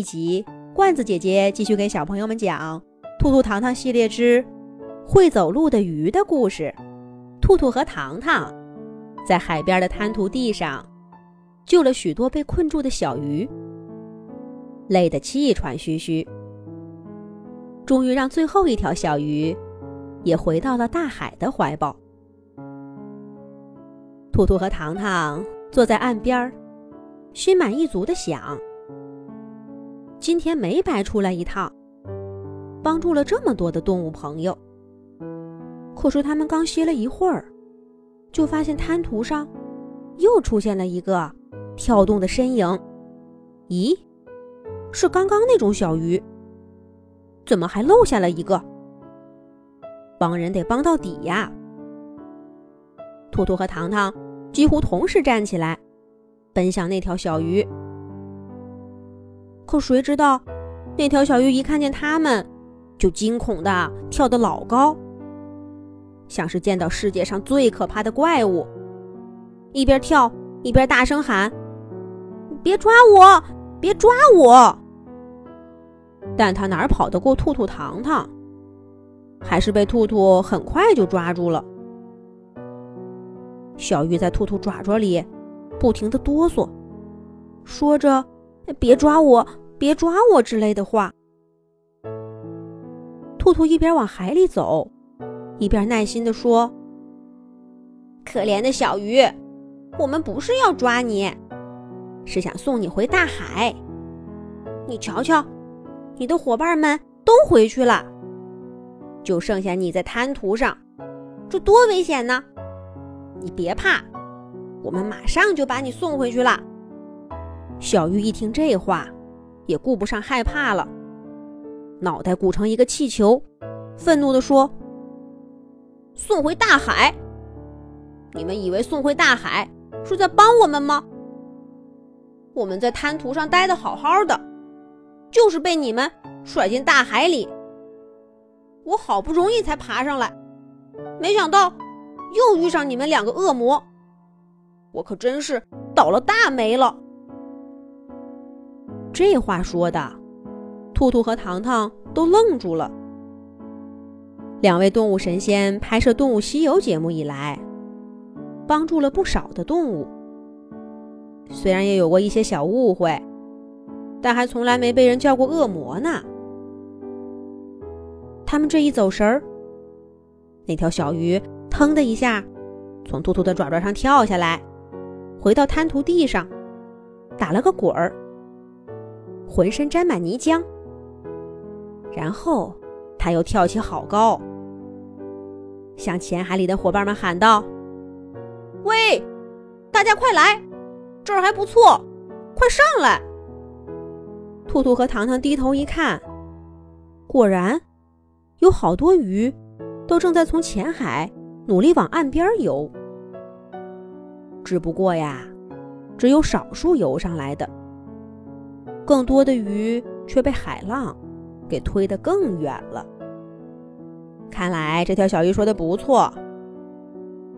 一集，罐子姐姐继续给小朋友们讲《兔兔糖糖系列之会走路的鱼》的故事。兔兔和糖糖在海边的滩涂地上救了许多被困住的小鱼，累得气喘吁吁，终于让最后一条小鱼也回到了大海的怀抱。兔兔和糖糖坐在岸边，心满意足地想。今天没白出来一趟，帮助了这么多的动物朋友。可是他们刚歇了一会儿，就发现滩涂上又出现了一个跳动的身影。咦，是刚刚那种小鱼？怎么还漏下了一个？帮人得帮到底呀！兔兔和糖糖几乎同时站起来，奔向那条小鱼。可谁知道，那条小鱼一看见他们，就惊恐的跳得老高，像是见到世界上最可怕的怪物，一边跳一边大声喊：“别抓我，别抓我！”但他哪跑得过兔兔糖糖，还是被兔兔很快就抓住了。小鱼在兔兔爪爪里不停的哆嗦，说着：“别抓我。”别抓我之类的话。兔兔一边往海里走，一边耐心地说：“可怜的小鱼，我们不是要抓你，是想送你回大海。你瞧瞧，你的伙伴们都回去了，就剩下你在滩涂上，这多危险呢！你别怕，我们马上就把你送回去了。”小鱼一听这话。也顾不上害怕了，脑袋鼓成一个气球，愤怒地说：“送回大海？你们以为送回大海是在帮我们吗？我们在滩涂上待的好好的，就是被你们甩进大海里。我好不容易才爬上来，没想到又遇上你们两个恶魔，我可真是倒了大霉了。”这话说的，兔兔和糖糖都愣住了。两位动物神仙拍摄《动物西游》节目以来，帮助了不少的动物。虽然也有过一些小误会，但还从来没被人叫过恶魔呢。他们这一走神儿，那条小鱼腾的一下从兔兔的爪爪上跳下来，回到滩涂地上，打了个滚儿。浑身沾满泥浆，然后他又跳起好高，向浅海里的伙伴们喊道：“喂，大家快来，这儿还不错，快上来！”兔兔和糖糖低头一看，果然有好多鱼都正在从浅海努力往岸边游，只不过呀，只有少数游上来的。更多的鱼却被海浪给推得更远了。看来这条小鱼说的不错，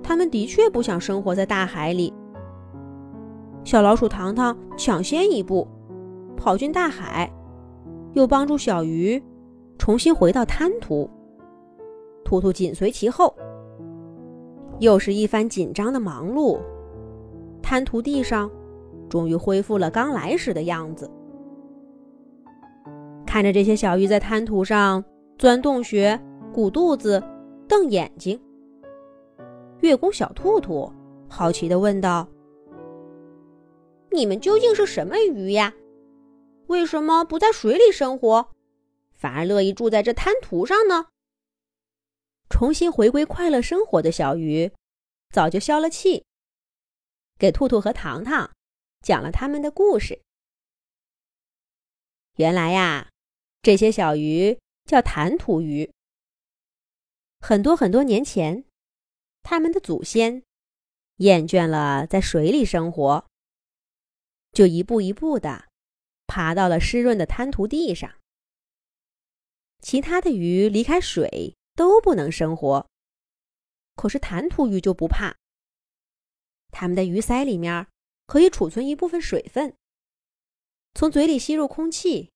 它们的确不想生活在大海里。小老鼠糖糖抢先一步跑进大海，又帮助小鱼重新回到滩涂。兔兔紧随其后，又是一番紧张的忙碌。滩涂地上终于恢复了刚来时的样子。看着这些小鱼在滩涂上钻洞穴、鼓肚子、瞪眼睛，月宫小兔兔好奇地问道：“你们究竟是什么鱼呀？为什么不在水里生活，反而乐意住在这滩涂上呢？”重新回归快乐生活的小鱼早就消了气，给兔兔和糖糖讲了他们的故事。原来呀。这些小鱼叫弹涂鱼。很多很多年前，他们的祖先厌倦了在水里生活，就一步一步的爬到了湿润的滩涂地上。其他的鱼离开水都不能生活，可是弹涂鱼就不怕。它们的鱼鳃里面可以储存一部分水分，从嘴里吸入空气，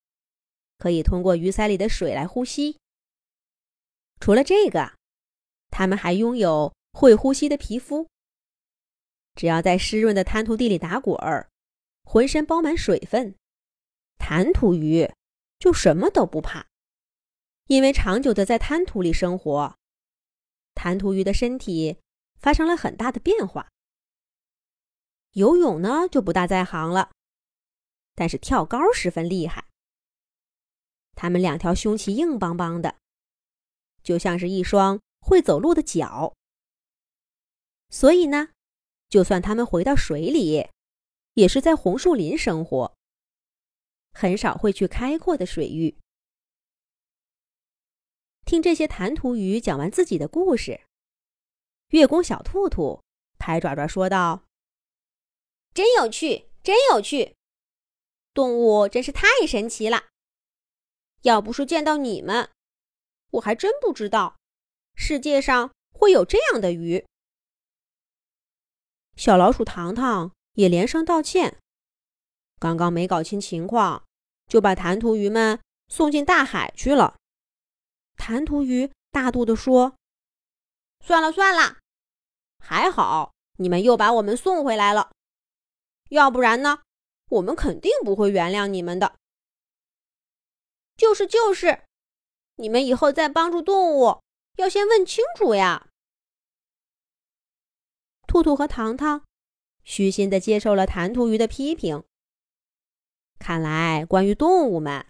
可以通过鱼鳃里的水来呼吸。除了这个，它们还拥有会呼吸的皮肤。只要在湿润的滩涂地里打滚儿，浑身包满水分，弹涂鱼就什么都不怕，因为长久的在滩涂里生活，弹涂鱼的身体发生了很大的变化。游泳呢就不大在行了，但是跳高十分厉害。它们两条胸鳍硬邦邦的，就像是一双会走路的脚。所以呢，就算它们回到水里，也是在红树林生活，很少会去开阔的水域。听这些弹涂鱼讲完自己的故事，月宫小兔兔拍爪爪说道。真有趣，真有趣！动物真是太神奇了。要不是见到你们，我还真不知道世界上会有这样的鱼。小老鼠糖糖也连声道歉，刚刚没搞清情况，就把弹涂鱼们送进大海去了。弹涂鱼大度地说：“算了算了，还好你们又把我们送回来了。”要不然呢？我们肯定不会原谅你们的。就是就是，你们以后再帮助动物，要先问清楚呀。兔兔和糖糖虚心的接受了弹涂鱼的批评。看来关于动物们，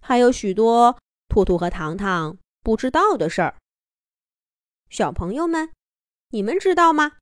还有许多兔兔和糖糖不知道的事儿。小朋友们，你们知道吗？